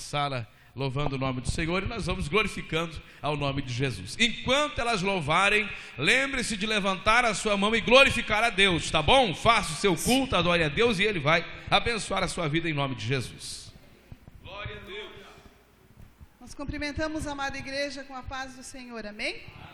sala louvando o nome do Senhor e nós vamos glorificando ao nome de Jesus. Enquanto elas louvarem, lembre-se de levantar a sua mão e glorificar a Deus, tá bom? Faça o seu culto, adore a Deus e Ele vai abençoar a sua vida em nome de Jesus. Glória a Deus. Nós cumprimentamos a amada igreja com a paz do Senhor, amém? Aleluia,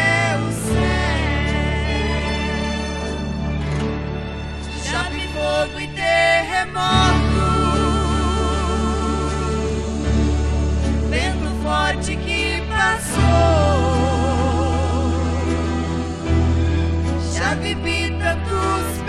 Já vivi tantos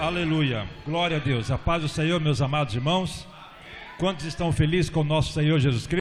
Aleluia. Glória a Deus. A paz do Senhor, meus amados irmãos. Quantos estão felizes com o nosso Senhor Jesus Cristo?